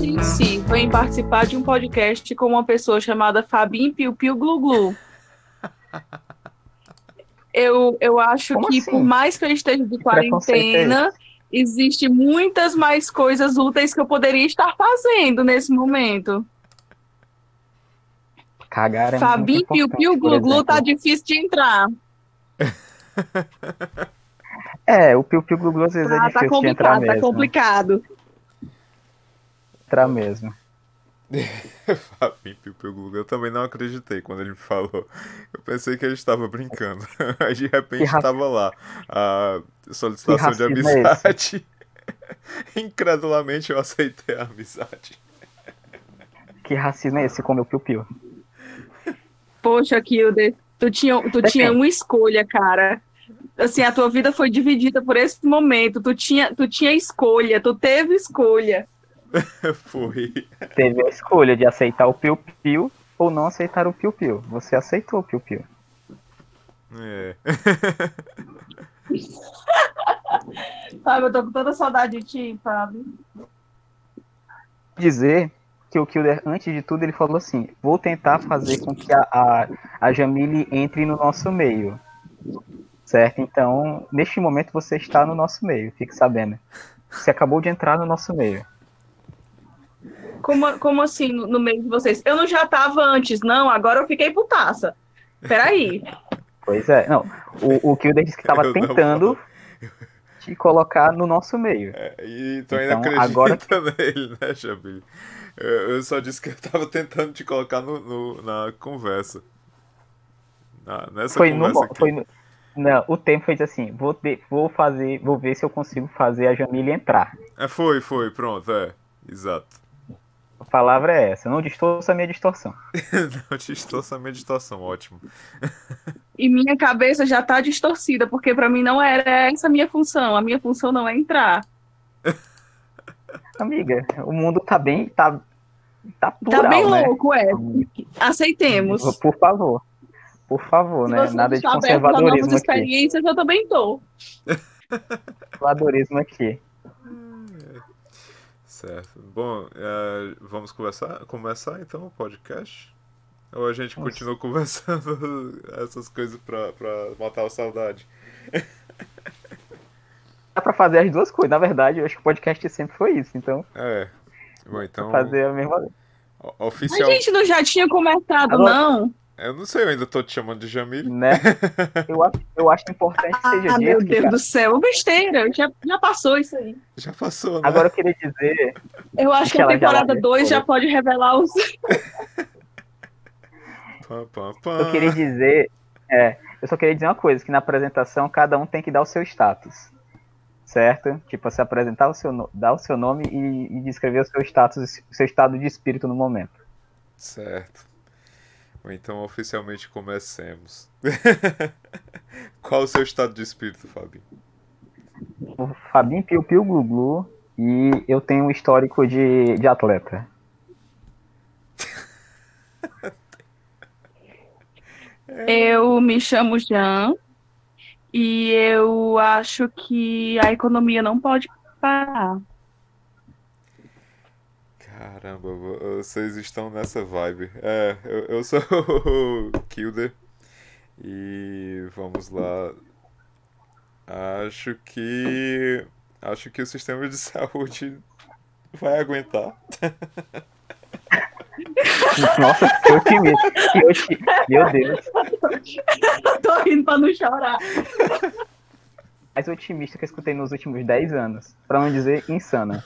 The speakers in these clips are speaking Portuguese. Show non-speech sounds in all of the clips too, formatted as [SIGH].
em si vem participar de um podcast com uma pessoa chamada Fabim Piu Piu Glu Glu. Eu, eu acho Como que assim? por mais que eu esteja de quarentena, existe muitas mais coisas úteis que eu poderia estar fazendo nesse momento. Cagar é Fabim Piu Piu Glu Glu tá difícil de entrar. É, o Piu Piu Glu Glu às vezes é Tá, tá difícil de entrar complicado, tá mesmo. complicado. Entrar mesmo. Fabinho Piu Glu, Eu também não acreditei quando ele me falou. Eu pensei que ele estava brincando. [LAUGHS] Aí de repente estava lá a solicitação de é amizade. [LAUGHS] Incredulamente eu aceitei a amizade. Que racismo é esse com o meu Piu Piu? Poxa, Kilder, tu tinha, tu Depende. tinha uma escolha, cara. Assim, a tua vida foi dividida por esse momento. Tu tinha, tu tinha escolha, tu teve escolha. [LAUGHS] Foi. Teve a escolha de aceitar o Piu Piu ou não aceitar o Piu Piu. Você aceitou o Piu Piu. É. [LAUGHS] Fábio, eu tô com toda saudade de ti, Fábio. Dizer que o Kilder, antes de tudo, ele falou assim: vou tentar fazer com que a, a, a Jamile entre no nosso meio. Certo? Então, neste momento você está no nosso meio, fique sabendo. Você acabou de entrar no nosso meio. Como, como assim, no, no meio de vocês? Eu não já tava antes, não, agora eu fiquei putaça. Peraí. Pois é. Não, o, o Kilder disse que estava tentando te colocar no nosso meio. É, E tu ainda Então, acredita agora- [LAUGHS] nele, né, Jamil? Eu, eu só disse que eu tava tentando te colocar no, no- na conversa. Na- nessa Foi no, conversa mo- aqui. foi no- Não, o tempo fez assim: vou, de- vou fazer, vou ver se eu consigo fazer a Jamile entrar. É, foi, foi, pronto, é. Exato. A palavra é essa. Não distorça a minha distorção. [LAUGHS] Não distorça a minha distorção, ótimo. E minha cabeça já tá distorcida, porque pra mim não era essa a minha função. A minha função não é entrar. [LAUGHS] Amiga, o mundo tá bem. Tá, tá plural, tá bem né? louco, é. Aceitemos. Por favor. Por favor, Se né? Nada de a novas conservadorismo aqui. experiências, eu também tô. [LAUGHS] Conservadorismo aqui. Certo. Bom, é, vamos conversar, começar então o podcast? Ou a gente Nossa. continua [LAUGHS] conversando essas coisas pra, pra matar a saudade? [LAUGHS] Dá pra fazer as duas coisas. Na verdade, eu acho que o podcast sempre foi isso. Então, É. Bom, então. fazer a mesma. o- A Oficial. gente não já tinha começado, Agora- não? Eu não sei, eu ainda tô te chamando de Jamil. Né? [LAUGHS] Eu acho, eu acho importante que seja Ah, meu dito. que, Deus cara, do céu, besteira. Já, já passou isso aí. Já passou, né? Agora eu queria dizer. Eu acho que a Aquela já temporada lá 2 já depois. pode revelar os. [LAUGHS] Eu queria dizer. É, eu só queria dizer uma coisa: que na apresentação cada um tem que dar o seu status. Certo? Tipo, se apresentar o seu, dar o seu nome e, e descrever o seu status, o seu estado de espírito no momento. Certo. Ou então oficialmente comecemos. [LAUGHS] Qual o seu estado de espírito, Fabinho? O Fabinho Piu Piu Glu Glu e eu tenho um histórico de, de atleta. [LAUGHS] Eu me chamo Jean e eu acho que a economia não pode parar. Caramba, vo- vocês estão nessa vibe. É, eu, eu sou [LAUGHS] o Kilder. E vamos lá. Acho que. Acho que o sistema de [LAUGHS] saúde vai aguentar. Nossa, que otimista. Que. Meu Deus. Tô rindo pra não chorar. Mais otimista que eu escutei nos últimos 10 anos. Pra não dizer insana.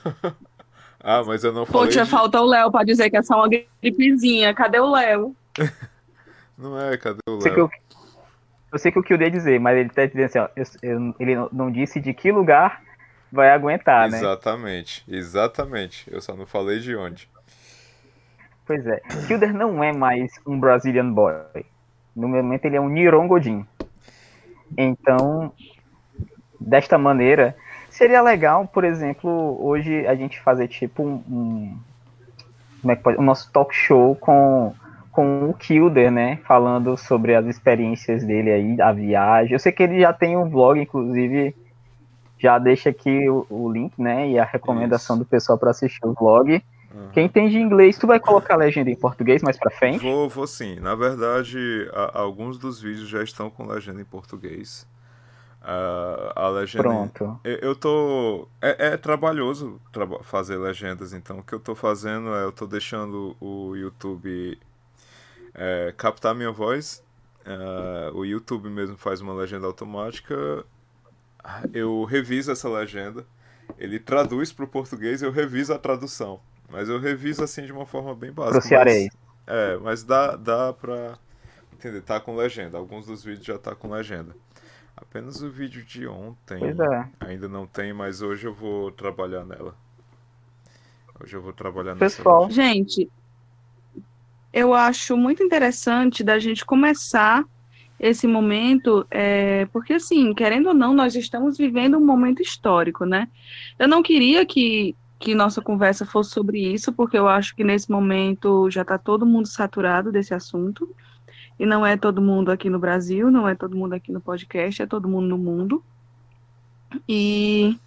Ah, mas eu não falei. Poxa, de- falta o Léo pra dizer que é só uma gripezinha. Cadê o Léo? [LAUGHS] Não é, cadê o Léo? eu, eu sei que o que eu ia dizer, mas ele tá dizendo assim, ó. eu- eu- ele não- não disse de que lugar vai aguentar, né? Exatamente, exatamente. Eu só não falei de onde. Pois é. Kilder não é mais um Brazilian boy. No momento ele é um Nirongodin. Então, desta maneira, seria legal, por exemplo, hoje a gente fazer tipo um. um como é que pode? O nosso talk show com, com o Kilder, né? Falando sobre as experiências dele aí, a viagem. Eu sei que ele já tem um vlog, inclusive. Já deixa aqui o, o link, né? E a recomendação do pessoal para assistir o vlog. Aham. Quem entende inglês, tu vai colocar a legenda em português mais pra frente? Vou, vou sim. Na verdade, a- alguns dos vídeos já estão com legenda em português. Ah, a legenda. Pronto. Eu, eu tô. É, é trabalhoso traba- fazer legendas, então o que eu tô fazendo é eu tô deixando o YouTube é, captar minha voz. Ah, o YouTube mesmo faz uma legenda automática. Eu reviso essa legenda. Ele traduz para o português, eu reviso a tradução. Mas eu reviso assim de uma forma bem básica. Pro mas- é, mas dá, dá pra entender. Tá com legenda. Alguns dos vídeos já tá com legenda. Apenas o vídeo de ontem Pois é. ainda não tem, mas hoje eu vou trabalhar nela. Hoje eu vou trabalhar nessa Pessoal. Gente, eu acho muito interessante da gente começar esse momento, é, porque assim, querendo ou não, nós estamos vivendo um momento histórico, né? Eu não queria que, que nossa conversa fosse sobre isso, porque eu acho que nesse momento já está todo mundo saturado desse assunto. E não é todo mundo aqui no Brasil, não é todo mundo aqui no podcast, é todo mundo no mundo. E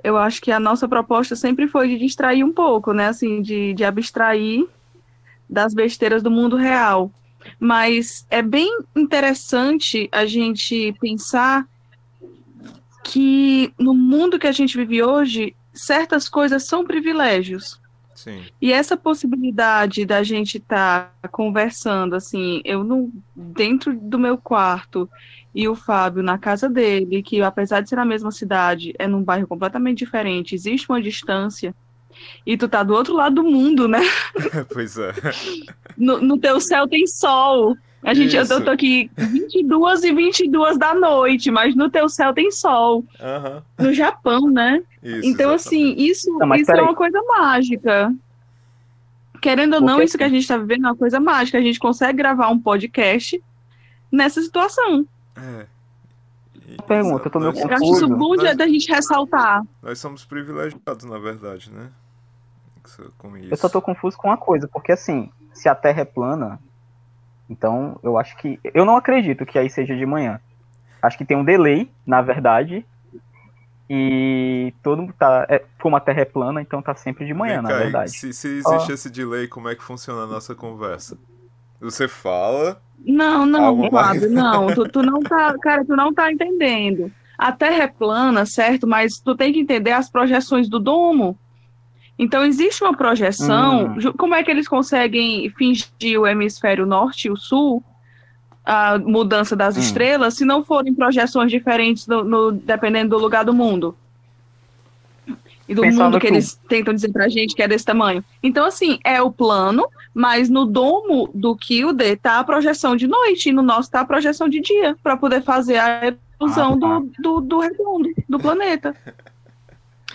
eu acho que a nossa proposta sempre foi de distrair um pouco, né? Assim, de, de abstrair das besteiras do mundo real. Mas é bem interessante a gente pensar que no mundo que a gente vive hoje, certas coisas são privilégios. Sim. E essa possibilidade da gente estar conversando, assim, eu no, dentro do meu quarto e o Fábio na casa dele, que apesar de ser na mesma cidade, é num bairro completamente diferente, existe uma distância, e tu tá do outro lado do mundo, né? [LAUGHS] pois é. No, no teu céu tem sol. A gente, eu, Isso. eu tô aqui 22 e 22 da noite, mas no teu céu tem sol. Aham. No Japão, né? Isso, Então, assim, exatamente. isso, Não, isso é uma coisa mágica. Querendo ou não, Porque isso que a gente está vivendo é uma coisa mágica. A gente consegue gravar um podcast nessa situação. É. E- Pergunta, eu tô meio nós- Eu acho isso Confuso. bom de, Mas- da gente ressaltar. Nós somos privilegiados, na verdade, né? Com isso. Eu só tô confuso com uma coisa, porque assim, se a Terra é plana, então eu acho que. Eu não acredito que aí seja de manhã. Acho que tem um delay, na verdade. E todo mundo tá. É, como a Terra é plana, então tá sempre de manhã, Vem na cá, verdade. Se, se existe esse delay, como é que funciona a nossa conversa? Você fala. Não, não? Fábio, não. [LAUGHS] Tu, tu não tá, cara, tu não tá entendendo. A Terra é plana, certo? Mas tu tem que entender as projeções do domo. Então, existe uma projeção. Hum. Como é que eles conseguem fingir o hemisfério norte e o sul? A mudança das Hum. estrelas, se não forem projeções diferentes no, no- dependendo do lugar do mundo. E do Pensava mundo que o- eles tentam dizer pra gente que é desse tamanho. Então, assim, é o plano, mas no domo do Kilde tá a projeção de noite, e no nosso tá a projeção de dia, para poder fazer a ilusão Ah, tá. do, do, do redondo, do planeta. [LAUGHS]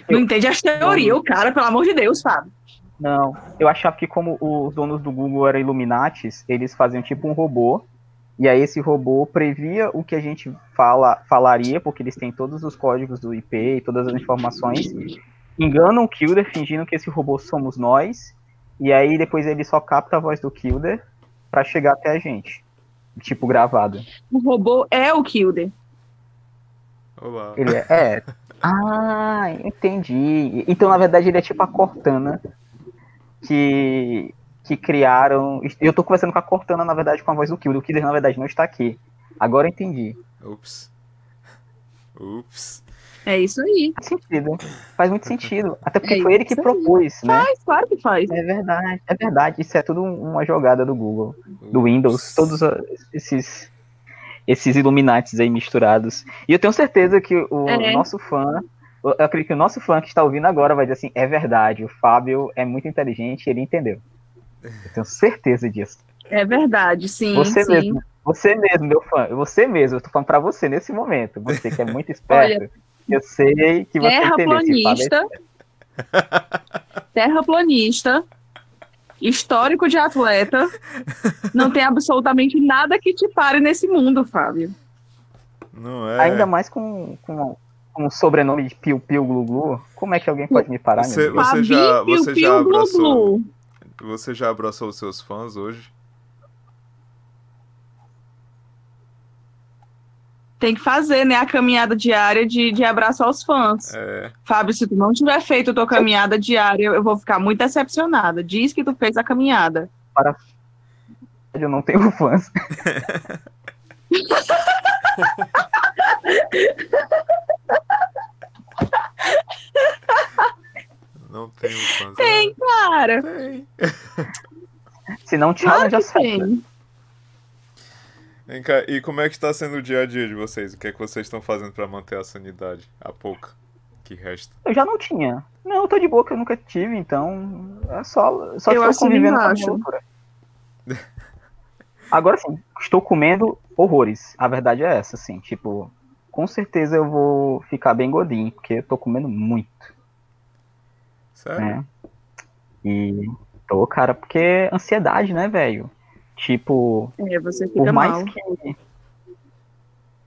Não Eu- entende as teorias, o cara, pelo amor de Deus, Fábio. Não, eu achava que como os donos do Google eram Illuminatis, eles faziam tipo um robô, e aí esse robô previa o que a gente fala, falaria, porque eles têm todos os códigos do IP e todas as informações, enganam o Kilder fingindo que esse robô somos nós, e aí depois ele só capta a voz do Kilder pra chegar até a gente, tipo gravado. O robô é o Kilde. Olá. Ele é, é. [LAUGHS] Ah, entendi. Então, na verdade, ele é tipo a Cortana que, que criaram. Eu tô conversando com a Cortana, na verdade, com a voz do Kilder. O Kilder, na verdade, não está aqui. Agora eu entendi. Ups. Ups. É isso aí. Faz sentido. Faz muito sentido. Até porque É foi ele que isso aí. propôs, né? Faz, claro que faz. É verdade, é verdade. Isso é tudo uma jogada do Google, do Windows, Ups. todos esses esses Illuminatis aí misturados. E eu tenho certeza que o É. nosso fã, eu acredito que o nosso fã que está ouvindo agora vai dizer assim, é verdade, o Fábio é muito inteligente, ele entendeu. Eu tenho certeza disso. É verdade, sim. Você sim. mesmo, você mesmo, meu fã, você mesmo, eu tô falando pra você nesse momento. Você que é muito [LAUGHS] esperto. eu sei que você entendeu. É Terraplanista. Terraplanista. Histórico de atleta. Não tem absolutamente nada que te pare nesse mundo, Fábio. Não é. Ainda mais com, com, com o sobrenome de Piu Piu Glu Glu. Como é que alguém pode me parar, Você- você já- você já abraçou? Você já abraçou os seus fãs hoje? Tem que fazer, né, a caminhada diária de, de abraço aos fãs. É, Fábio, se tu não tiver feito a tua caminhada diária, eu vou ficar muito decepcionada. Diz que tu fez a caminhada. Eu não tenho fãs. [LAUGHS] não um fãs. Tem, cara. Tem. Se não, Claro challenge que acerta. Vem cá, e como é que tá sendo o dia a dia de vocês? O que é que vocês estão fazendo pra manter a sanidade? A pouca que resta. Eu já não tinha. Não, eu tô de boa, que eu nunca tive, então. É só, só Eu estou convivendo com a minha loucura. Agora sim, estou comendo horrores. A verdade é essa, assim. Tipo, com certeza eu vou ficar bem gordinho, porque eu tô comendo muito, Sério? né? E tô, cara, porque é ansiedade, né, velho? Tipo, É, você por fica mais mal. que.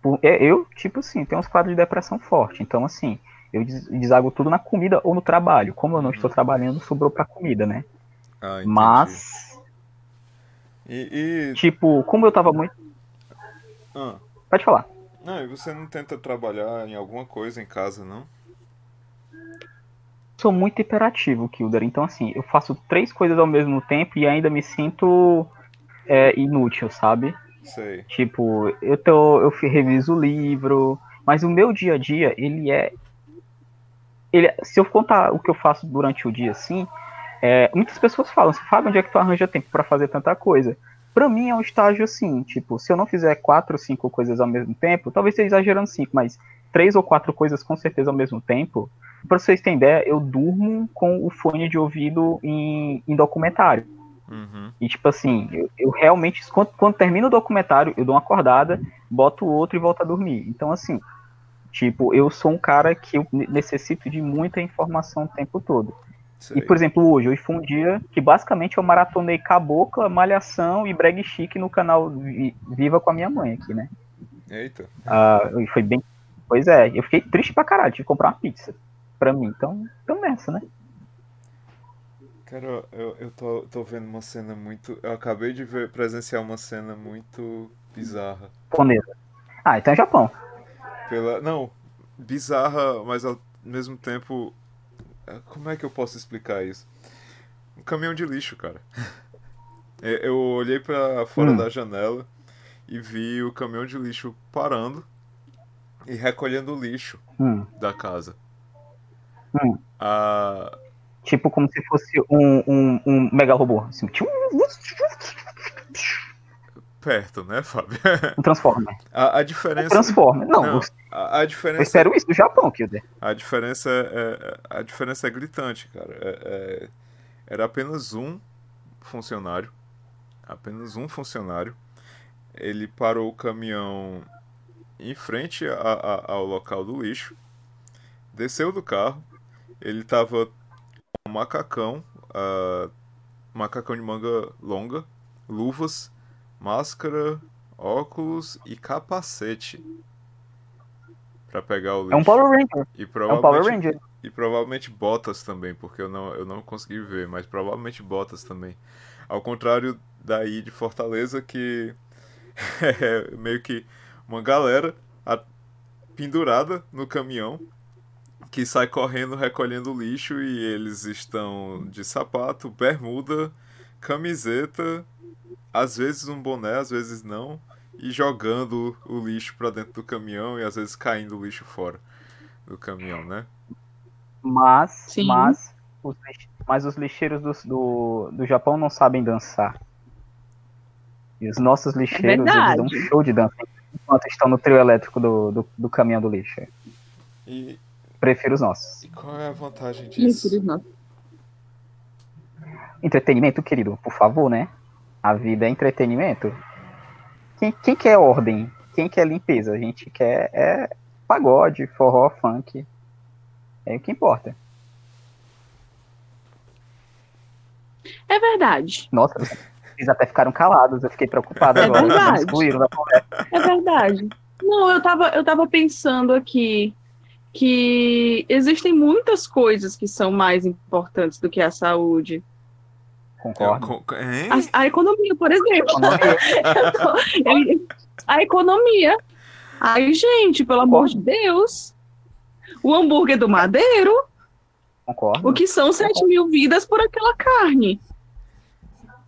por- é, eu, tipo assim, tenho uns quadros de depressão forte. Então, assim, eu des- desago tudo na comida ou no trabalho. Como eu não estou trabalhando, sobrou pra comida, né? Ah. Mas, E. e- tipo, como eu tava muito. ah, Pode falar. não, e você não tenta trabalhar em alguma coisa em casa, não? Sou muito hiperativo, Kilder. Então, assim, eu faço três coisas ao mesmo tempo e ainda me sinto é, inútil, sabe? Sei. Tipo, eu tô, eu reviso o livro, mas o meu dia a dia, ele é, ele, se eu contar o que eu faço durante o dia, assim, é, muitas pessoas falam, assim, Fábio, onde é que tu arranja tempo pra fazer tanta coisa? Pra mim é um estágio assim, tipo, se eu não fizer quatro ou cinco coisas ao mesmo tempo, talvez esteja exagerando cinco, mas três ou quatro coisas com certeza ao mesmo tempo, pra vocês terem ideia, eu durmo com o fone de ouvido em, em documentário. Uhum. E tipo assim, eu, eu realmente, quando, quando termina o documentário, eu dou uma acordada, boto o outro e volto a dormir. Então, assim, tipo, eu sou um cara que eu ne- necessito de muita informação o tempo todo. Sei. E, por exemplo, hoje, hoje foi um dia que basicamente eu maratonei Cabocla, Malhação e Breg Chic no canal Vi- Viva com a minha mãe aqui, né? Eita. Ah, foi bem. Pois é, eu fiquei triste pra caralho, tive que comprar uma pizza pra mim. Então, então nessa, né? Cara, eu, eu tô, tô vendo uma cena muito. Eu acabei de ver, presenciar uma cena muito bizarra. Japonesa. Ah, então é Japão. Pela. Não, bizarra, mas ao mesmo tempo. eh, Como é que eu posso explicar isso? Um caminhão de lixo, cara. [LAUGHS] É, Eu olhei pra fora Hum. da janela e vi o caminhão de lixo parando e recolhendo o lixo Hum. da casa. Hum. Ah, Tipo como se fosse um, um, um mega robô. Assim, tchum, perto, né, Fábio? um Transformer. A, a Um diferença. Transformer. Não, Não, eu, a, a eu diferença. espero isso do Japão, Kilder. A diferença é, a diferença é gritante, cara. É- é- era apenas um funcionário. Apenas um funcionário. Ele parou o caminhão em frente a- a- ao local do lixo. Desceu do carro. Ele tava com um macacão. ah, macacão de manga longa. Luvas. Máscara. Óculos e capacete. Pra pegar o lixo. É um Power Ranger. E É um provavelmente, Power Ranger. e provavelmente botas também, porque eu não, eu não consegui ver, mas provavelmente botas também. Ao contrário daí de Fortaleza, que [LAUGHS] é meio que uma galera pendurada no caminhão que sai correndo recolhendo lixo e eles estão de sapato, bermuda, camiseta, às vezes um boné, às vezes não, e jogando o lixo pra dentro do caminhão e às vezes caindo o lixo fora do caminhão, né? Mas, Sim. mas, os, mas os lixeiros do, do, do Japão não sabem dançar. E os nossos lixeiros, eles dão um show de dança enquanto estão no trio elétrico do, do, do caminhão do lixo. E, Prefiro os nossos. e qual é a vantagem Isso, disso? não. Entretenimento, querido, por favor, né? A vida é entretenimento. Quem, quem quer ordem? Quem quer limpeza? A gente quer é pagode, forró, funk. É o que importa. É verdade. Nossa, eles até ficaram calados, eu fiquei preocupado É agora. Verdade. excluíram da conversa. É verdade. Não, eu tava, eu tava pensando aqui que existem muitas coisas que são mais importantes do que a saúde. Concordo. A, a economia, por exemplo. Tô- eu- [LAUGHS] a economia. Ai, gente, pelo amor de Deus. O hambúrguer do Madeiro. Concordo. O que são 7 mil vidas por aquela carne?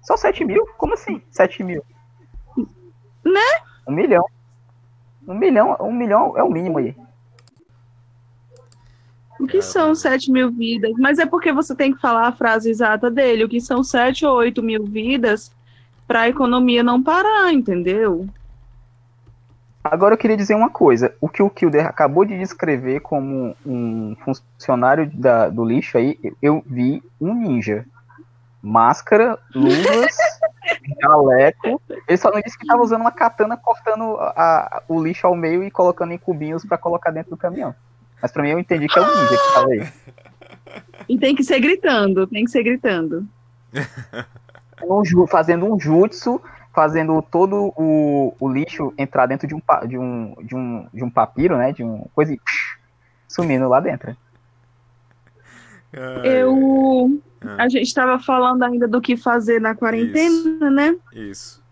Só 7 mil? Como assim? 7 mil? Né? Um milhão. Um milhão, um milhão é o mínimo aí. O que são 7 mil vidas? Mas é porque você tem que falar a frase exata dele. O que são 7 ou 8 mil vidas para a economia não parar, entendeu? Agora eu queria dizer uma coisa. O que o Kilder acabou de descrever como um funcionário da, do lixo aí, eu vi um ninja. Máscara, luvas, [LAUGHS] jaleco. Ele só não disse que estava usando uma katana cortando a, a, o lixo ao meio e colocando em cubinhos para colocar dentro do caminhão. Mas pra mim eu entendi que é um ninja que tava aí. E tem que ser gritando, tem que ser gritando. [LAUGHS] Um, fazendo um jutsu, fazendo todo o, o lixo entrar dentro de um, de, um, de, um, de um papiro, né? De um coisa e sumindo lá dentro. Eu. A gente estava falando ainda do que fazer na quarentena, Isso. né? Isso.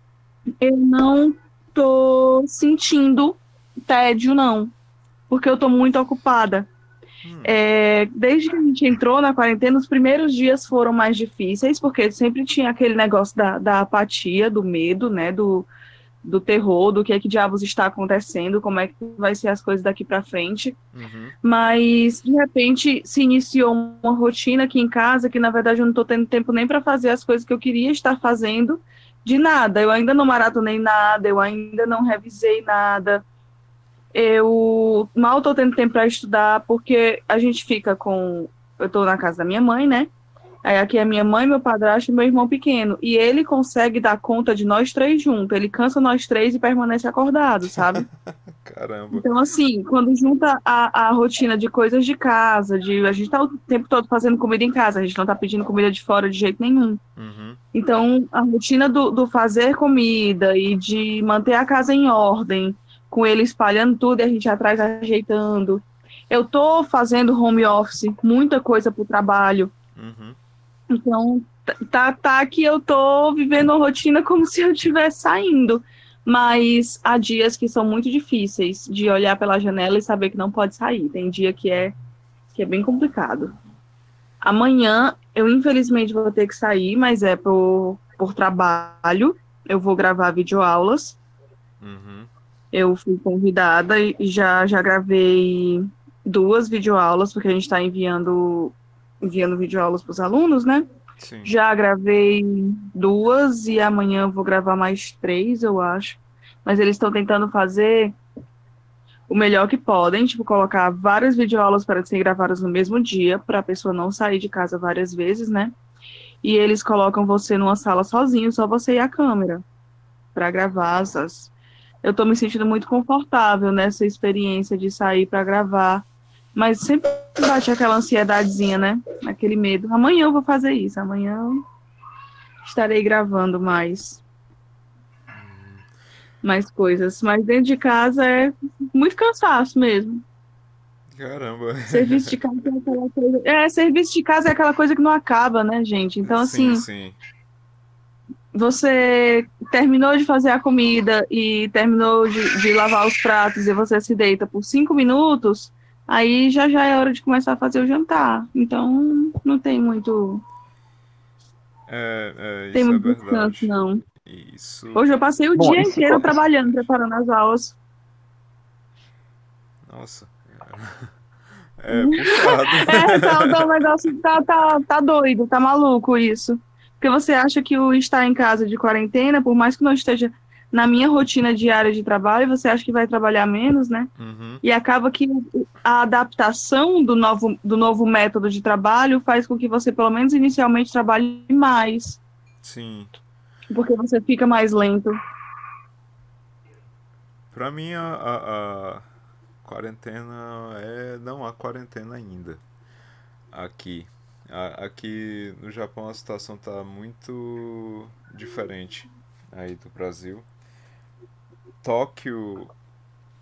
Eu não tô sentindo tédio, não porque eu estou muito ocupada. Hum. É, desde que a gente entrou na quarentena, os primeiros dias foram mais difíceis, porque sempre tinha aquele negócio da, da apatia, do medo, né, do, do terror, do que é que diabos está acontecendo, como é que vai ser as coisas daqui para frente. Uhum. Mas de repente se iniciou uma rotina aqui em casa que na verdade eu não estou tendo tempo nem para fazer as coisas que eu queria estar fazendo de nada. Eu ainda não maratonei nada, eu ainda não revisei nada eu mal tô tendo tempo para estudar, porque a gente fica com. Eu tô na casa da minha mãe, né? Aí aqui é minha mãe, meu padrasto e meu irmão pequeno. E ele consegue dar conta de nós três juntos. Ele cansa nós três e permanece acordado, sabe? [LAUGHS] Caramba. Então, assim, quando junta a, a rotina de coisas de casa, de a gente tá o tempo todo fazendo comida em casa, a gente não tá pedindo comida de fora de jeito nenhum. Uhum. Então, a rotina do, do fazer comida e de manter a casa em ordem com ele espalhando tudo e a gente atrás ajeitando. Eu tô fazendo home office, muita coisa pro trabalho. Uhum. Então, tá, tá que eu tô vivendo a rotina como [LAUGHS] se eu estivesse saindo. Mas há dias que são muito difíceis de olhar pela janela e saber que não pode sair. Tem dia que é, que é bem complicado. Amanhã eu infelizmente vou ter que sair, mas é por, por trabalho. Eu vou gravar videoaulas. Uhum eu fui convidada e já, já gravei duas videoaulas, porque a gente está enviando, enviando videoaulas para os alunos, né? Sim. Já gravei duas e amanhã vou gravar mais três, eu acho. Mas eles estão tentando fazer o melhor que podem, tipo, colocar várias videoaulas para serem gravadas no mesmo dia, para a pessoa não sair de casa várias vezes, né? E eles colocam você numa sala sozinho, só você e a câmera, para gravar as, eu estou me sentindo muito confortável nessa experiência de sair para gravar. Mas sempre bate aquela ansiedadezinha, né? Aquele medo. Amanhã eu vou fazer isso. Amanhã eu estarei gravando mais. Mais coisas. Mas dentro de casa é muito cansaço mesmo. Caramba. Serviço de casa é aquela coisa. É, serviço de casa é aquela coisa que não acaba, né, gente? Então, sim, assim. Sim você terminou de fazer a comida e terminou de, de, lavar os pratos e você se deita por cinco minutos, aí já já é hora de começar a fazer o jantar. Então não tem muito. É, é, tem muito é descanso, não. Isso. Hoje eu passei o Bom, dia inteiro pode... trabalhando, preparando as aulas. Nossa. [LAUGHS] É, puxado. [LAUGHS] é, tá, tá, [LAUGHS] o negócio tá, tá, tá doido, tá maluco isso. Porque você acha que o estar em casa de quarentena, por mais que não esteja na minha rotina diária de trabalho, você acha que vai trabalhar menos, né? Uhum. E acaba que a adaptação do novo, do novo método de trabalho faz com que você, pelo menos inicialmente, trabalhe mais. Sim. Porque você fica mais lento. Para mim, a, a, a, quarentena é. Não há quarentena ainda. Aqui. Aqui no Japão a situação está muito diferente aí do Brasil. Tóquio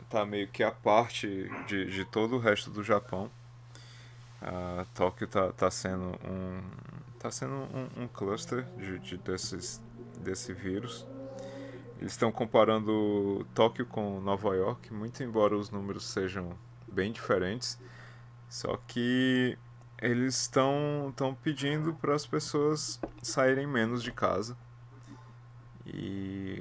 está meio que a parte de, de todo o resto do Japão. Tóquio está tá sendo um tá sendo um, um cluster de, de desses, desse vírus eles estão comparando Tóquio com Nova York, muito embora os números sejam bem diferentes. Só que eles estão estão pedindo para as pessoas saírem menos de casa. E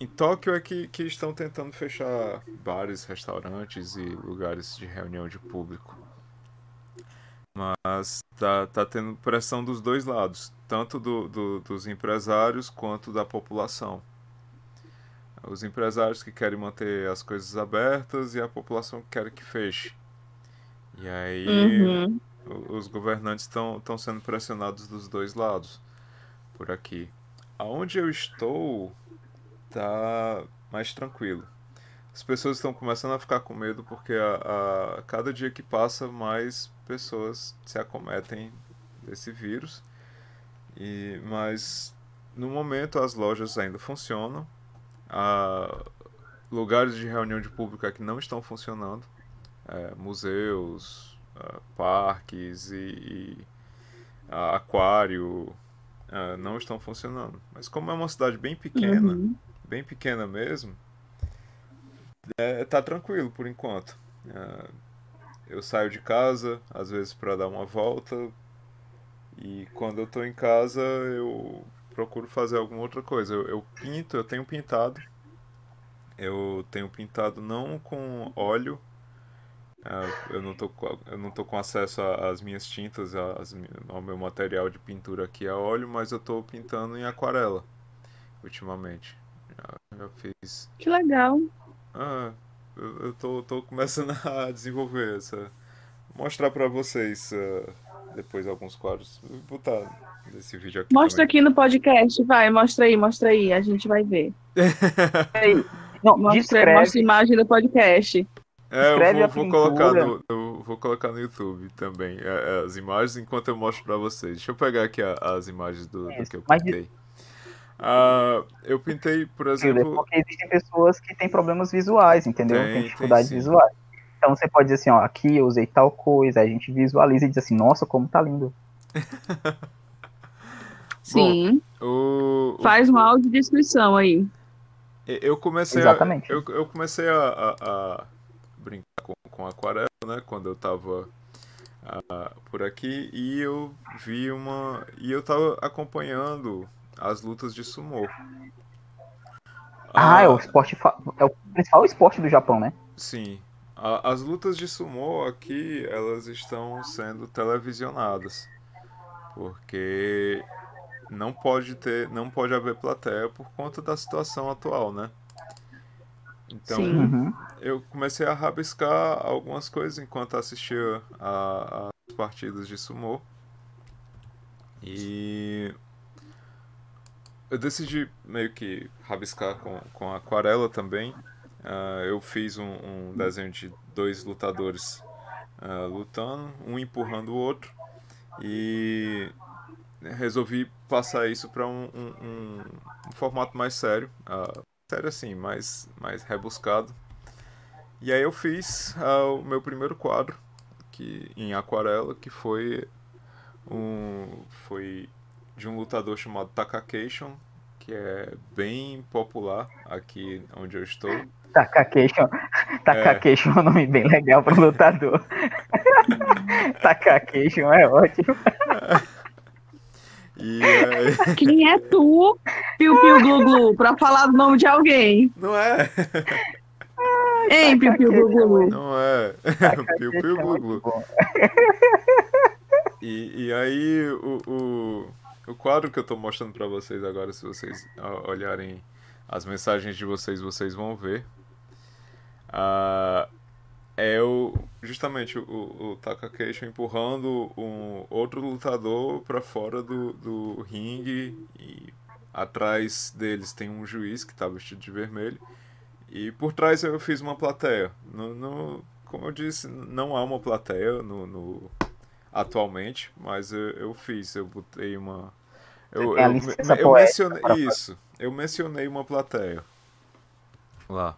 em Tóquio é que, que estão tentando fechar bares, restaurantes e lugares de reunião de público. Mas tá, tá tendo pressão dos dois lados, tanto do, do, dos empresários quanto da população. Os empresários que querem manter as coisas abertas e a população que quer que feche. E aí Uhum. Os governantes estão sendo pressionados dos dois lados por aqui. Aonde eu estou tá mais tranquilo. As pessoas estão começando a ficar com medo porque a, a cada dia que passa mais pessoas se acometem desse vírus. E mas no momento as lojas ainda funcionam. Há lugares de reunião de público que não estão funcionando. É, museus, uh, parques e, e uh, aquário uh, não estão funcionando. Mas como é uma cidade bem pequena, Uhum. bem pequena mesmo, é, tá tranquilo por enquanto. Eu saio de casa às vezes para dar uma volta e quando eu tô em casa eu procuro fazer alguma outra coisa. Eu, eu pinto, eu tenho pintado. Eu tenho pintado não com óleo eu não tô com, eu não tô com acesso às minhas tintas, às ao meu material de pintura aqui a óleo, mas eu tô pintando em aquarela ultimamente. Já, fiz. Que legal. Ah, eu, eu tô, tô começando [LAUGHS] a desenvolver essa. Mostrar pra vocês ah, depois alguns quadros. Vou botar nesse vídeo aqui. Mostra também. aqui no podcast, vai, mostra aí, mostra aí, a gente vai ver. [LAUGHS] Não, Mostra, mostra a imagem do podcast. É, eu vou, a vou colocar no, eu vou colocar no YouTube também é, é, as imagens enquanto eu mostro pra vocês. Deixa eu pegar aqui a- as imagens do, do que eu mas- pintei. Ah, eu pintei, por exemplo. porque existem pessoas que têm problemas visuais, entendeu? Tem, Tem, tem dificuldades sim. visuais. Então você pode dizer assim, ó, aqui eu usei tal coisa, aí a gente visualiza e diz assim, nossa, como tá lindo. [LAUGHS] Sim, O, o- faz uma audiodescrição aí. eu comecei Exatamente. A, eu, eu comecei a, a- a brincar com, com aquarela, né? Quando eu tava ah, por aqui e eu vi uma. E eu tava acompanhando as lutas de sumô. Ah, é o esporte, é o principal esporte do Japão, né? Sim. A- as lutas de sumô aqui, elas estão sendo televisionadas. Porque não pode ter, não pode haver plateia por conta da situação atual, né? Então, Sim. Uhum. eu comecei a rabiscar algumas coisas enquanto assistia a- as partidas de sumô. E eu decidi meio que rabiscar com, com aquarela também. Ah, eu fiz um, um desenho de dois lutadores ah, lutando, um empurrando o outro. E resolvi passar isso para um, um- um- um formato mais sério. ah, sério assim, mais, mais rebuscado. E aí eu fiz ah, o meu primeiro quadro que, em aquarela, que foi um foi de um lutador chamado Takakation, que é bem popular aqui onde eu estou. Takakation. Takakation é um nome bem legal pro lutador. [LAUGHS] Takakation é ótimo. [LAUGHS] E aí, Quem é tu, Piu Piu Glu Glu, pra falar do nome de alguém? não é, Hein, Piu Piu Glu Glu? não é, [LAUGHS] piu piu glu glu. E, e aí o, o, o quadro que eu tô mostrando pra vocês agora, se vocês olharem as mensagens de vocês, vocês vão ver. Ah, é o, justamente o, o Takakation empurrando um outro lutador pra fora do, do ringue e atrás deles tem um juiz que tá vestido de vermelho. E por trás eu fiz uma plateia. No, no- como eu disse, não há uma plateia no, no- atualmente, mas eu, eu fiz, eu botei uma. Eu, eu, eu poética mencionei isso. Eu mencionei uma plateia. Lá.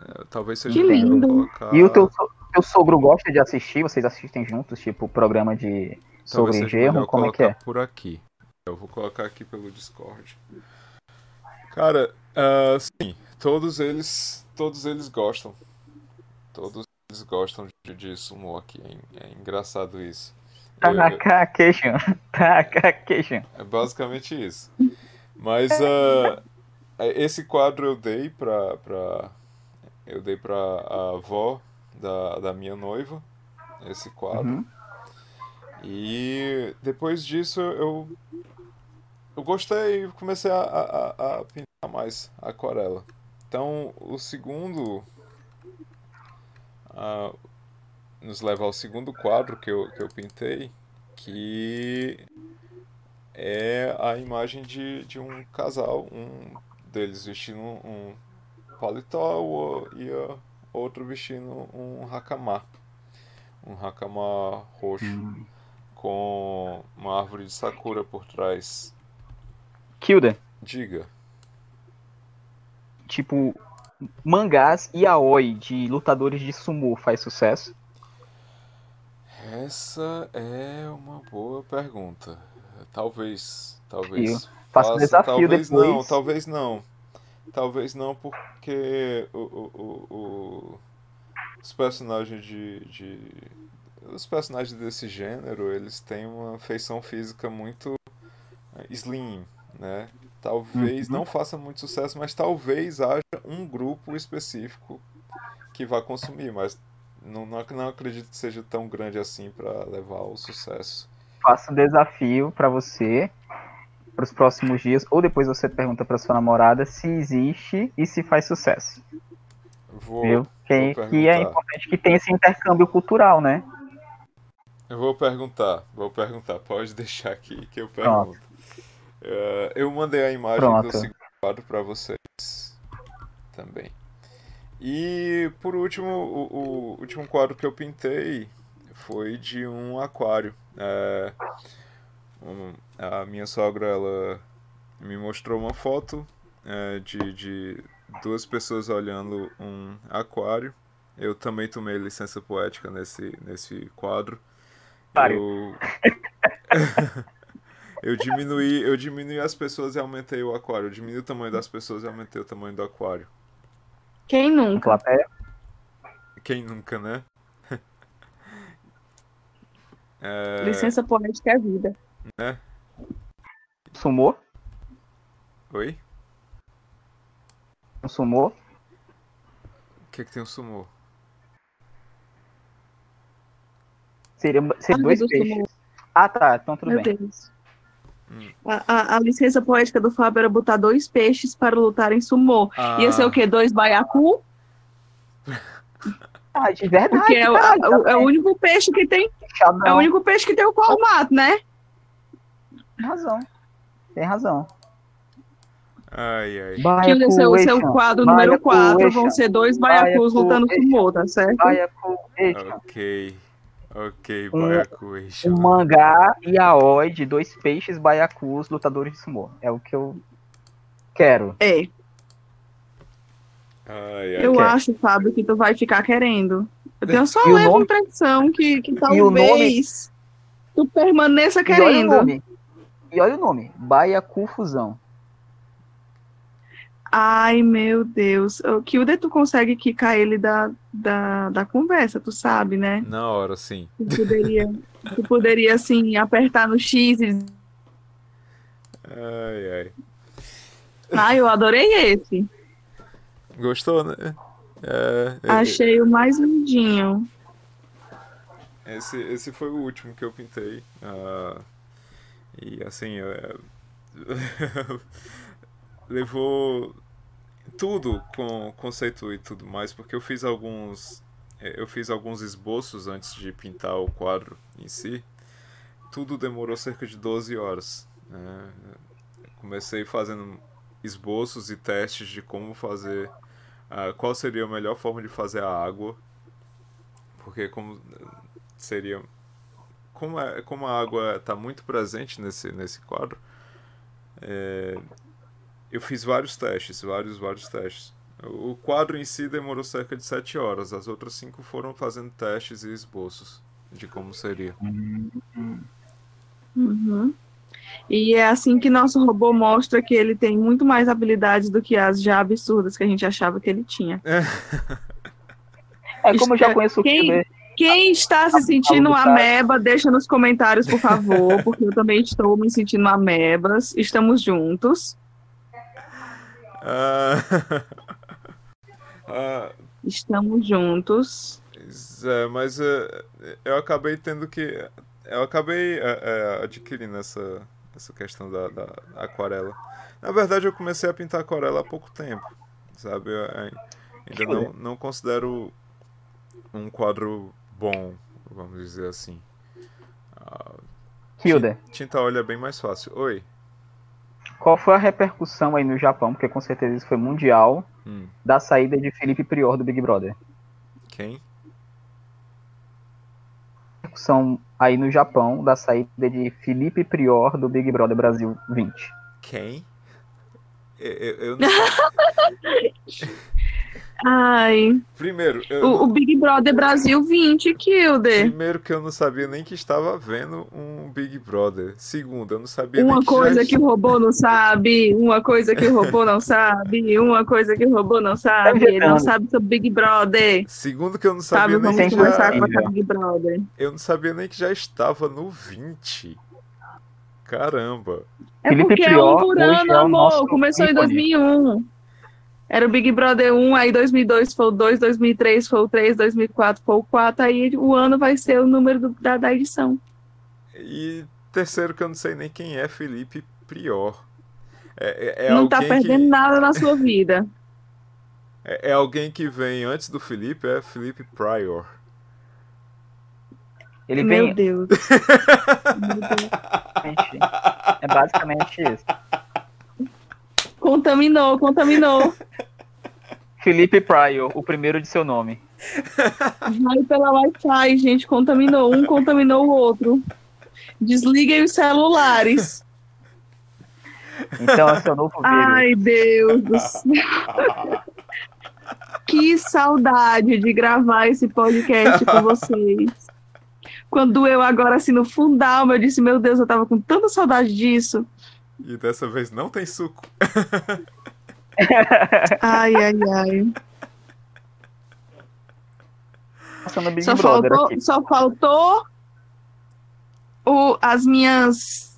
É, talvez seja Que eu lindo. colocar- E o teu, teu sogro gosta de assistir? Vocês assistem juntos, tipo, programa de talvez sobre melhor Como é que é? por aqui. Eu vou colocar aqui pelo Discord. Cara, Uh, sim, todos eles, todos eles gostam. Todos eles gostam de, de sumo aqui. É, é engraçado isso. Takakation. [LAUGHS] Takakation. É basicamente isso. Mas uh, esse quadro eu dei pra, pra eu dei pra a avó da, da minha noiva esse quadro. Uhum. E depois disso eu eu gostei e comecei a, a, a, pintar mais aquarela. Então o segundo uh, nos leva ao segundo quadro que eu, que eu pintei, que é a imagem de, de um casal, um deles vestindo um paletó e a outro vestindo um hakama. Um hakama roxo hum. com uma árvore de sakura por trás. Kilda. Diga. Tipo, mangás e aoi de lutadores de sumo faz sucesso? Essa é uma boa pergunta. Talvez, talvez. Faça um desafio talvez depois. não, talvez não. Talvez não, porque o, o, o, os personagens de, de. Os personagens desse gênero, eles têm uma feição física muito eh, slim, né? Talvez uhum. não faça muito sucesso, mas talvez haja um grupo específico que vá consumir, mas não, não, não acredito que seja tão grande assim para levar ao sucesso. Faço um desafio para você para os próximos dias, ou depois você pergunta para sua namorada se existe e se faz sucesso. Vou, Viu? Que, vou que é importante que tenha esse intercâmbio cultural, né? Eu vou perguntar, vou perguntar. Pode deixar aqui que eu pergunto. Uh, eu mandei a imagem Pronto. do segundo quadro para vocês também. E por último, o, o, último quadro que eu pintei foi de um aquário. É, um, a minha sogra ela me mostrou uma foto é, de, de duas pessoas olhando um aquário. Eu também tomei licença poética nesse, nesse quadro. Eu... [LAUGHS] eu diminuí, eu diminuí as pessoas e aumentei o aquário. Eu diminuí o tamanho das pessoas e aumentei o tamanho do aquário. Quem nunca? Quem nunca, né? [LAUGHS] é... Licença poética é vida. Né? Sumou? Oi? Um sumô? O que, que tem um sumô? Seria, seria dois peixes. Sumô. Ah, tá. Então tudo Meu bem. Deus. Hum. A, a, a, licença poética do Fábio era botar dois peixes para lutar em sumô. Ah. Ia ser o quê? Dois baiacu? Ah, de verdade. Porque é, o, é o único peixe que tem. É o único peixe que tem o formato, né? Tem razão. Tem razão. Ai, ai. Que o seu, seu quadro número 4 vão ser dois baiacus lutando sumô, tá certo? Baiacu, Ok. Ok, Baiacu um, um mangá e aoi de dois peixes baiacus lutadores de sumo. É o que eu quero. É. Ai, ai, eu acho, Fábio, que tu vai ficar querendo. Eu tenho só uma leve nome... impressão que, que talvez tu permaneça querendo. E olha o nome. E olha o nome. Baiacu Fusão. Ai, meu Deus. O Kilder, tu consegue quicar ele da, da, da conversa, tu sabe, né? Na hora, sim. Tu poderia, tu poderia assim, apertar no X e... Ai, ai. Ai, eu adorei esse. Gostou, né? É, é, Achei o mais lindinho. Esse, esse foi o último que eu pintei. Uh, e assim, uh, [LAUGHS] levou tudo com conceito e tudo mais, porque eu fiz alguns é, eu fiz alguns esboços antes de pintar o quadro em si. Tudo demorou cerca de 12 horas. Né? Comecei fazendo esboços e testes de como fazer, uh, qual seria a melhor forma de fazer a água, porque como seria, como, é, como a água está muito presente nesse nesse quadro, é, eu fiz vários testes, vários, vários testes. O quadro em si demorou cerca de 7 horas, as outras 5 foram fazendo testes e esboços de como seria. Uhum. E é assim que nosso robô mostra que ele tem muito mais habilidades do que as já absurdas que a gente achava que ele tinha. É como eu já conheço Quem-. Quem está se sentindo uma ameba, deixa nos comentários, por favor, porque eu também estou me sentindo amebas. Estamos juntos. Ah, [LAUGHS] ah, Estamos juntos. É, mas é, eu acabei tendo que. Eu acabei é, adquirindo essa, essa questão da, da aquarela. Na verdade, eu comecei a pintar aquarela há pouco tempo, sabe? Eu, ainda não, não considero um quadro bom, vamos dizer assim. Ah, Kilder, tinta óleo é bem mais fácil. Oi. Qual foi a repercussão aí no Japão, porque com certeza isso foi mundial, Hum, da saída de Felipe Prior do Big Brother? quem? Repercussão aí no Japão da saída de Felipe Prior do Big Brother Brasil 20. Quem? Eu, eu, eu não... [LAUGHS] [LAUGHS] Ai, Primeiro, eu o, o Big Brother Brasil 20, Kilder. Primeiro que eu não sabia nem que estava vendo um Big Brother. Segundo, eu não sabia nem Uma que coisa já... que o robô não sabe, uma coisa que o robô não sabe, uma coisa que o robô não sabe, ele não sabe sobre Big Brother. Segundo que eu não Sabe, sabia nem vamos que já... com a Big Brother. Eu não sabia nem que já estava no 20. Caramba. É Felipe porque é um por ano, é o amor. Começou em ícone. 2001. Era o Big Brother 1, aí 2002 foi o 2, 2003 foi o 3, 2004 foi o 4, aí o ano vai ser o número do- da, da edição. E terceiro que eu não sei nem quem é Felipe Prior. É, é- é não tá perdendo que... nada na sua vida. [LAUGHS] É, é alguém que vem antes do Felipe, é Felipe Prior. Ele Meu. Deus. Meu Deus. É basicamente isso. Contaminou, contaminou. [LAUGHS] Felipe Prior, o primeiro de seu nome. Vai pela Wi-Fi, gente. Contaminou. Um contaminou o outro. Desliguem os celulares. Então é seu novo [LAUGHS] vírus. Ai, Deus do [LAUGHS] céu. Que saudade de gravar esse podcast com vocês. Quando eu agora, assim, no fundo da alma, eu disse, meu Deus, eu tava com tanta saudade disso. E dessa vez não tem suco. Ai, ai, ai. Só Brother faltou, aqui. só faltou o, as minhas...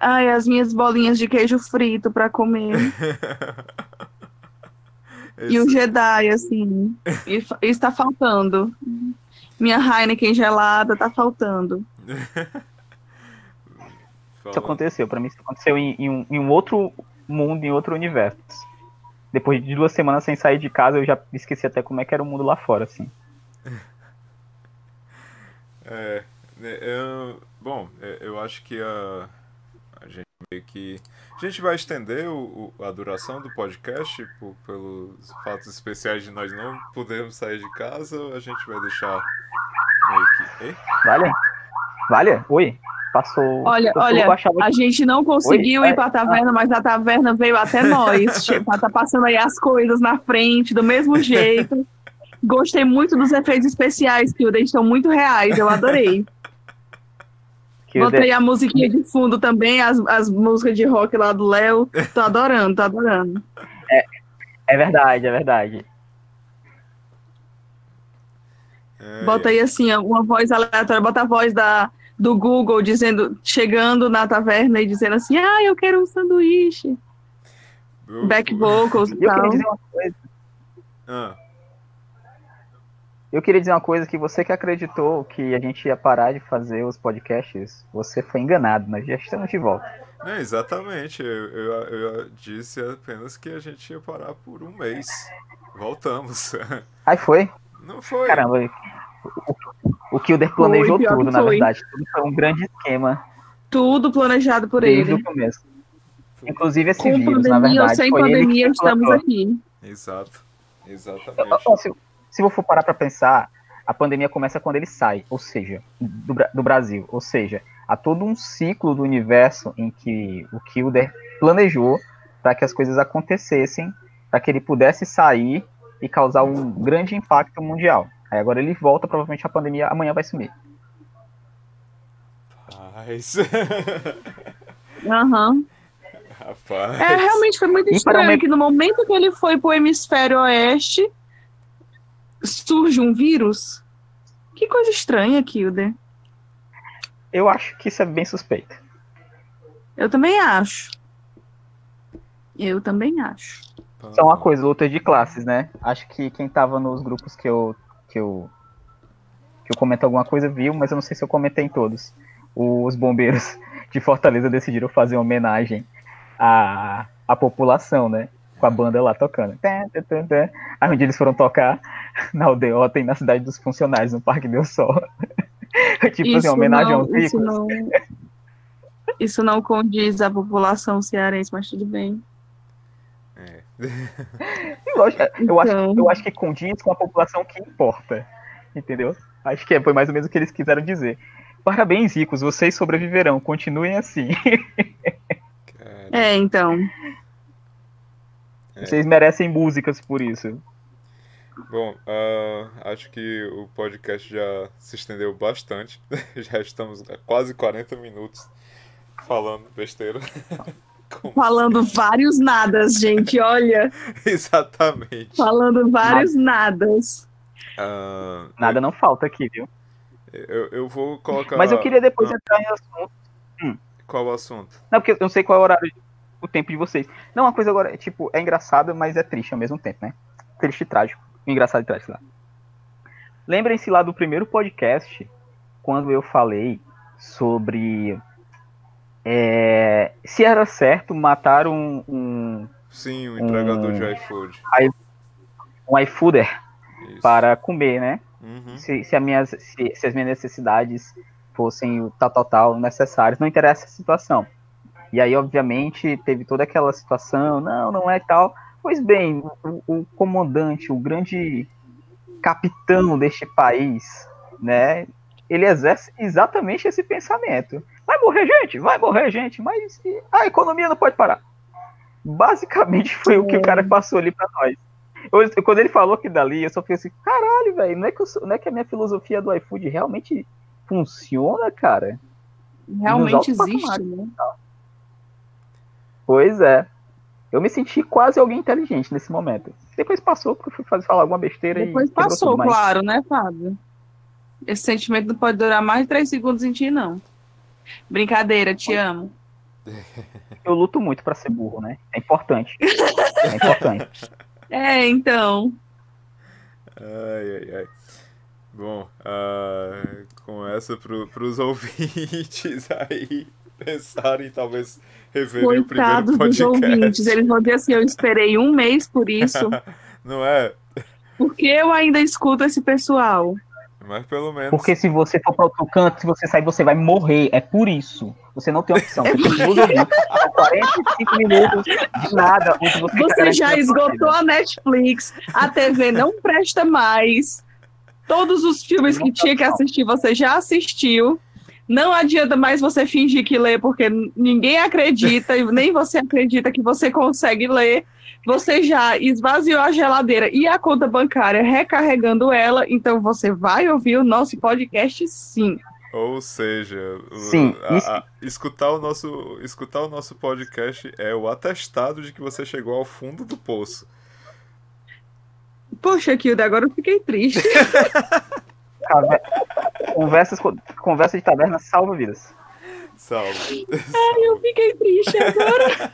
Ai, as minhas bolinhas de queijo frito pra comer. [LAUGHS] E o Esse- Jedi, assim. E fa- Isso tá faltando. Minha Heineken gelada tá faltando. [LAUGHS] Isso aconteceu. Pra mim, isso aconteceu em, em um, em um outro mundo, em outro universo. Depois de duas semanas sem sair de casa, eu já esqueci até como é que era o mundo lá fora, assim. [LAUGHS] É, né, eu- bom, é, eu acho que a, a gente meio que. A gente vai estender o, o- a duração do podcast por- pelos fatos especiais de nós não podermos sair de casa a gente vai deixar meio que. Ei? Vale? Vale? Oi? Passou. Olha, olha, A aqui. gente não conseguiu Oi? ir pra taverna, mas a taverna veio até nós. Che- [LAUGHS] Tá tá passando aí as coisas na frente, do mesmo jeito. Gostei muito dos efeitos especiais, que estão muito reais, eu adorei. que Botei a musiquinha de fundo também, as, as músicas de rock lá do Léo. Tô adorando, tô adorando. É verdade, é verdade. É, Bota aí assim, uma voz aleatória, bota a voz da, do Google dizendo, chegando na taverna e dizendo assim, ah, eu quero um sanduíche. o- Back vocals e E eu tal. queria dizer uma coisa. Ah, Eu queria dizer uma coisa que você que acreditou que a gente ia parar de fazer os podcasts, você foi enganado, nós já estamos de volta. é, exatamente. Eu, eu, eu disse apenas que a gente ia parar por um mês. Voltamos. [LAUGHS] Aí foi? Não foi. Caramba, o, o Kilder planejou que tudo, na foi. verdade. Tudo foi um grande esquema Tudo planejado por desde ele. o começo. Inclusive esse Com vírus, na pandemia ou verdade, sem foi ele que pandemia, estamos aqui. Exato. Exatamente. Se, se eu for parar pra pensar, a pandemia começa quando ele sai, ou seja, do, do Brasil. Ou seja, há todo um ciclo do universo em que o Kilder planejou para que as coisas acontecessem, para que ele pudesse sair e causar um grande impacto mundial. Aí agora ele volta, provavelmente a pandemia amanhã vai sumir. Paz. [LAUGHS] Aham. Rapaz. É, realmente foi muito para estranho aumentar- que no momento que ele foi pro hemisfério oeste, surge um vírus. Que coisa estranha, Kilder. Eu acho que isso é bem suspeito. Eu também acho. Eu também acho. Só uma coisa, luta de classes, né? Acho que quem tava nos grupos que eu que eu que eu comento alguma coisa viu, mas eu não sei se eu comentei em todos. Os bombeiros [LAUGHS] de Fortaleza decidiram fazer uma homenagem à, à população, né? Com a banda lá tocando. Aí onde eles foram tocar [LAUGHS] na aldeota e na cidade dos funcionários, no Parque Deu Sol. [LAUGHS] tipo assim, uma homenagem aos não, isso ricos. não, isso não condiz à população cearense, mas tudo bem. É. E lógico, eu, acho, Então. eu acho que condiz com a população que importa. Entendeu? Acho que foi mais ou menos o que eles quiseram dizer. Parabéns, ricos, vocês sobreviverão. Continuem assim. É, então. É. Vocês merecem músicas por isso. Bom, ah, acho que o podcast já se estendeu bastante. [LAUGHS] Já estamos há quase 40 minutos falando besteira. [LAUGHS] Como- Falando vários nadas, gente, olha. [LAUGHS] Exatamente. Falando vários nadas. Ah, Nada não falta aqui, viu? eu, eu vou colocar. Mas eu queria depois Ah. entrar em assunto. Qual o assunto? Não, porque eu não sei qual é o horário, o tempo de vocês. Não, uma coisa agora, tipo, é engraçada, mas é triste ao mesmo tempo, né? Triste e trágico. Engraçado e trágico lá. Lembrem-se lá do primeiro podcast, quando eu falei sobre é, se era certo matar um, um, Sim, o entregador Hum. de iFood. um iFooder para comer, né? Uhum. se, se, a minhas, se, se as minhas necessidades fossem o tal, tal, tal necessárias, não interessa a situação. E aí, obviamente, teve toda aquela situação, não, não é tal. Pois bem, o, o comandante, o grande capitão deste país, né, ele exerce exatamente esse pensamento. Morrer gente, vai morrer gente, mas a economia não pode parar. Basicamente foi o que o cara passou ali para nós. Eu- quando ele falou que dali, eu só fiquei assim, caralho, velho, não, é que eu não é que a minha filosofia do iFood realmente funciona, cara? Realmente existe, né? Pois é. Eu me senti quase alguém inteligente nesse momento. Depois passou, porque eu fui fazer, falar alguma besteira Depois e quebrou passou, claro, né, Fábio? Esse sentimento não pode durar mais de três segundos em ti, não. Brincadeira, te amo. [LAUGHS] Eu luto muito pra ser burro, né? É importante. É importante. [LAUGHS] É, então. Ai, ai, ai. Bom, ah, com essa pro, pros [LAUGHS] ouvintes aí pensarem, talvez reverem o primeiro Coitados dos podcast. ouvintes. Eles vão dizer assim: eu esperei um mês por isso. Não é? Por que eu ainda escuto esse pessoal? Mas pelo menos. Porque se você for pra outro canto, se você sair, você vai morrer. É por isso. Você não tem opção. Você tem que ouvir. São 45 minutos de nada. você, Você já esgotou a Netflix, a TV não presta mais. Todos os filmes que tinha que assistir, você já assistiu. Não adianta mais você fingir que lê, porque ninguém acredita, e nem você acredita que você consegue ler. Você já esvaziou a geladeira e a conta bancária recarregando ela, então você vai ouvir o nosso podcast sim. Ou seja, Sim, a- a- escutar, o nosso, escutar o nosso podcast é o atestado de que você chegou ao fundo do poço. Poxa, Kilda, agora eu fiquei triste. [LAUGHS] Conversas, conversa de taverna salva vidas. Salve. Eu fiquei triste agora.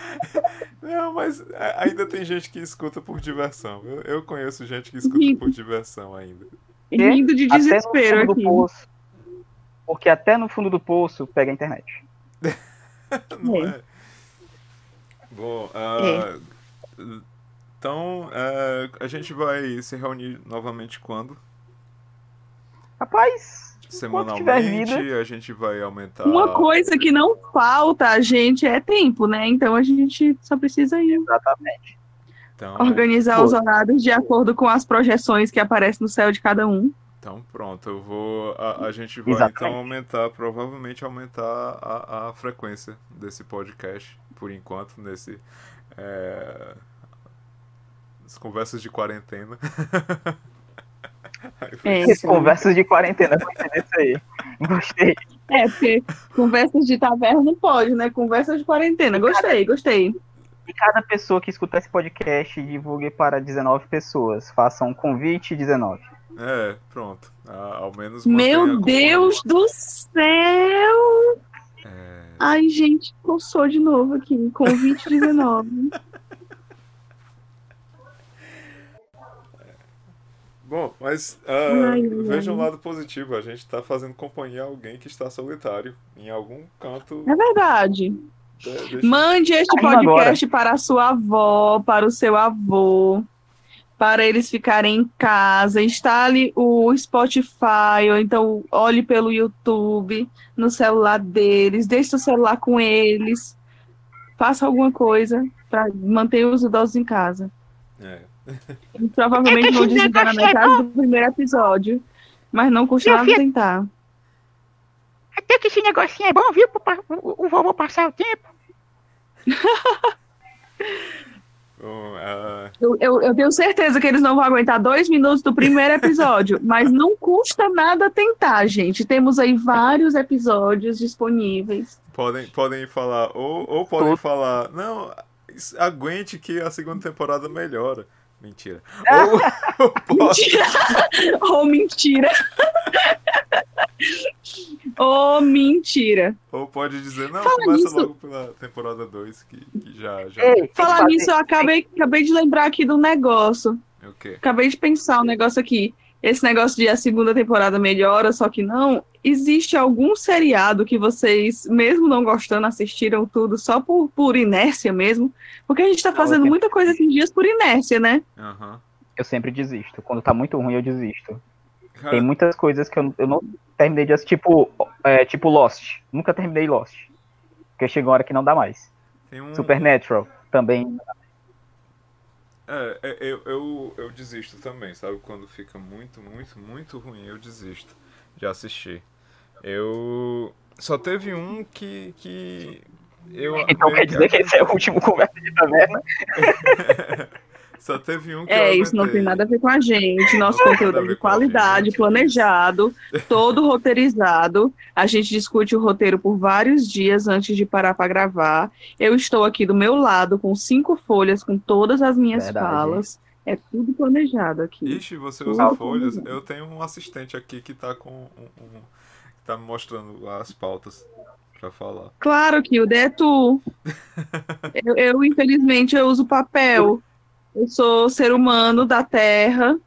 [LAUGHS] Não, mas ainda tem gente que escuta por diversão. Eu, eu conheço gente que escuta por diversão ainda. Rindo de Até no desespero do aqui. poço. Porque até no fundo do poço pega a internet. [LAUGHS] Não É. é? Bom, ah, então ah, a gente vai se reunir novamente quando? Rapaz, tiver Semanalmente, vida. a gente vai aumentar. Uma coisa que não falta a gente é tempo, né? Então a gente só precisa ir exatamente. Então, organizar Pô. os horários de acordo com as projeções que aparecem no céu de cada um. então pronto, eu vou. A, a gente vai Exatamente. então aumentar, provavelmente aumentar a, a frequência desse podcast, por enquanto, nesse. É, as conversas de quarentena. [LAUGHS] É, conversas de quarentena, vou entender isso aí. Gostei. É, porque conversas de taverna não pode, né? Conversas de quarentena. Gostei, gostei. E cada pessoa que escutar esse podcast, divulgue para 19 pessoas. Faça um convite 19. É, pronto. Ah, ao menos Meu Deus do céu! É, Ai, gente, coçou de novo aqui. Convite 19. [LAUGHS] Bom, mas ah, Ai, ai, veja um ai. lado positivo. A gente está fazendo companhia a alguém que está solitário em algum canto. É verdade. de- deste- Mande este podcast para a sua avó, para o seu avô, para eles ficarem em casa. Instale o Spotify, ou então olhe pelo YouTube no celular deles, deixe o celular com eles. Faça alguma coisa para manter os idosos em casa. É. Eles provavelmente vão desligar na metade do primeiro episódio, mas não custa nada filho- tentar. Até que esse negocinho é bom, viu? O, o vovô passar o tempo. Bom, [LAUGHS] ah, Eu, eu, eu tenho certeza que eles não vão aguentar dois minutos do primeiro episódio, [LAUGHS] mas não custa nada tentar, gente. Temos aí vários episódios disponíveis. podem, podem falar, ou, ou podem falar, não, aguente que a segunda temporada melhora. [LAUGHS] Mentira. Ou, ou pode, Mentira! oh, mentira! oh, mentira! ou pode dizer, não, Fala começa nisso. logo pela temporada 2, que, que já. já... Ei, Falar nisso, eu acabei, acabei de lembrar aqui do negócio. O quê? Acabei de pensar um negócio aqui. Esse negócio de a segunda temporada melhora, só que não. Existe algum seriado que vocês, mesmo não gostando, assistiram tudo só por, por inércia mesmo? Porque a gente tá fazendo muita coisa esses dias por inércia, né? Aham. Eu sempre desisto. Quando tá muito ruim, eu desisto. Cara, Tem muitas coisas que eu, eu não terminei de assistir, tipo, é, tipo Lost. Nunca terminei Lost. Porque chegou uma hora que não dá mais. tem um, Supernatural também. É, é, eu, eu, eu desisto também, sabe? Quando fica muito, muito, muito ruim, eu desisto de assistir. Eu. Só teve um que. que eu, Então quer dizer que esse é o último conversa de taverna. [LAUGHS] Só teve um que É, eu isso não tem nada a ver com a gente. Nosso Não conteúdo é de qualidade, planejado, todo roteirizado. A gente discute o roteiro por vários dias antes de parar para gravar. Eu estou aqui do meu lado com cinco folhas, com todas as minhas Verdade. falas. É tudo planejado aqui. Ixi, você Tudo usa folhas. planejado. Eu tenho um assistente aqui que tá com um, um- que tá me mostrando as pautas pra falar. Claro que o é tu. [LAUGHS] eu, eu, infelizmente, eu uso papel. Eu sou ser humano da Terra.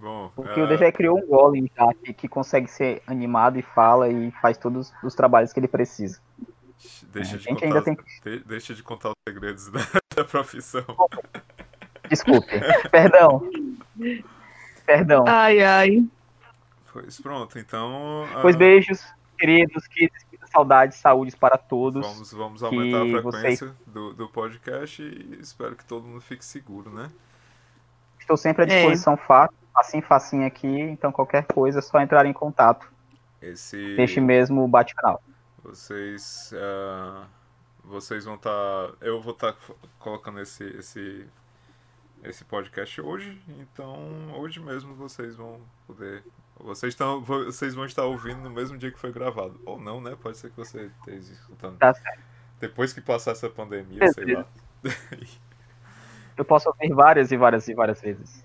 Bom, O é, Kilder já criou um golem já, que, que consegue ser animado e fala e faz todos os trabalhos que ele precisa. deixa, a de gente contar, ainda os- tem de- deixa de contar os segredos da, [LAUGHS] da profissão. Desculpe. Perdão. Perdão. Ai, ai. Pois pronto, então. Pois ah, beijos, queridos, que saudades, saúdes para todos. Vamos, vamos aumentar a frequência do, do podcast e espero que todo mundo fique seguro, né? Estou sempre à É. disposição fácil, facinho, facinho aqui, então qualquer coisa é só entrar em contato. Esse. Este mesmo bate-canal. Vocês. ah, vocês vão estar. eu vou estar colocando esse, esse. Esse podcast hoje, então hoje mesmo vocês vão poder. Vocês, estão, vocês vão estar ouvindo no mesmo dia que foi gravado. Ou não, né? Pode ser que você esteja escutando. Tá certo. Depois que passar essa pandemia, sei lá. Eu posso ouvir várias e várias e várias vezes.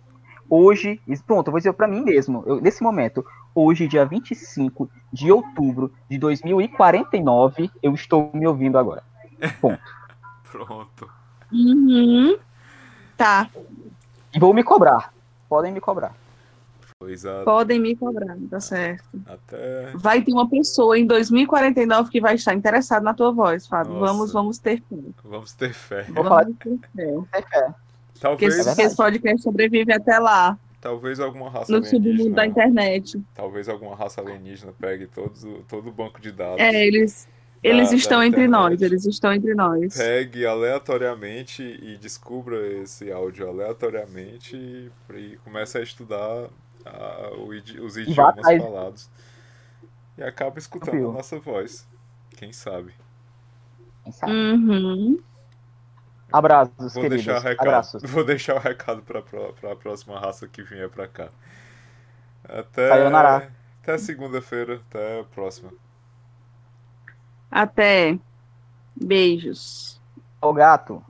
Hoje, pronto, eu vou dizer pra mim mesmo, eu- nesse momento, hoje, dia 25 de outubro de 2049, eu estou me ouvindo agora. [LAUGHS] Pronto. Uhum. Tá, E vou me cobrar. Podem me cobrar. Pois a, podem me cobrar, tá certo. até. Vai ter uma pessoa em 2049 que vai estar interessada na tua voz, Fábio. Nossa. Vamos, vamos ter fé. Vamos ter fé. Vamos ter fé. Fé. Porque Talvez, esse, podcast sobrevive até lá, talvez alguma raça no submundo da alienígena. internet. Talvez alguma raça alienígena pegue todos, todo o banco de dados. É, eles, Da- eles da estão entre nós, eles estão entre nós. Pegue aleatoriamente e descubra esse áudio aleatoriamente e, e comece a estudar a- idi- os idiomas falados. E acaba escutando Viu? a nossa voz. Quem sabe? Quem sabe? Uhum. Abraços, Vou queridos. deixar o recado. Abraços. Vou deixar o recado para a próxima raça que vier para cá. Até Sayonara. Até segunda-feira. Até a próxima. Até. Beijos. O gato.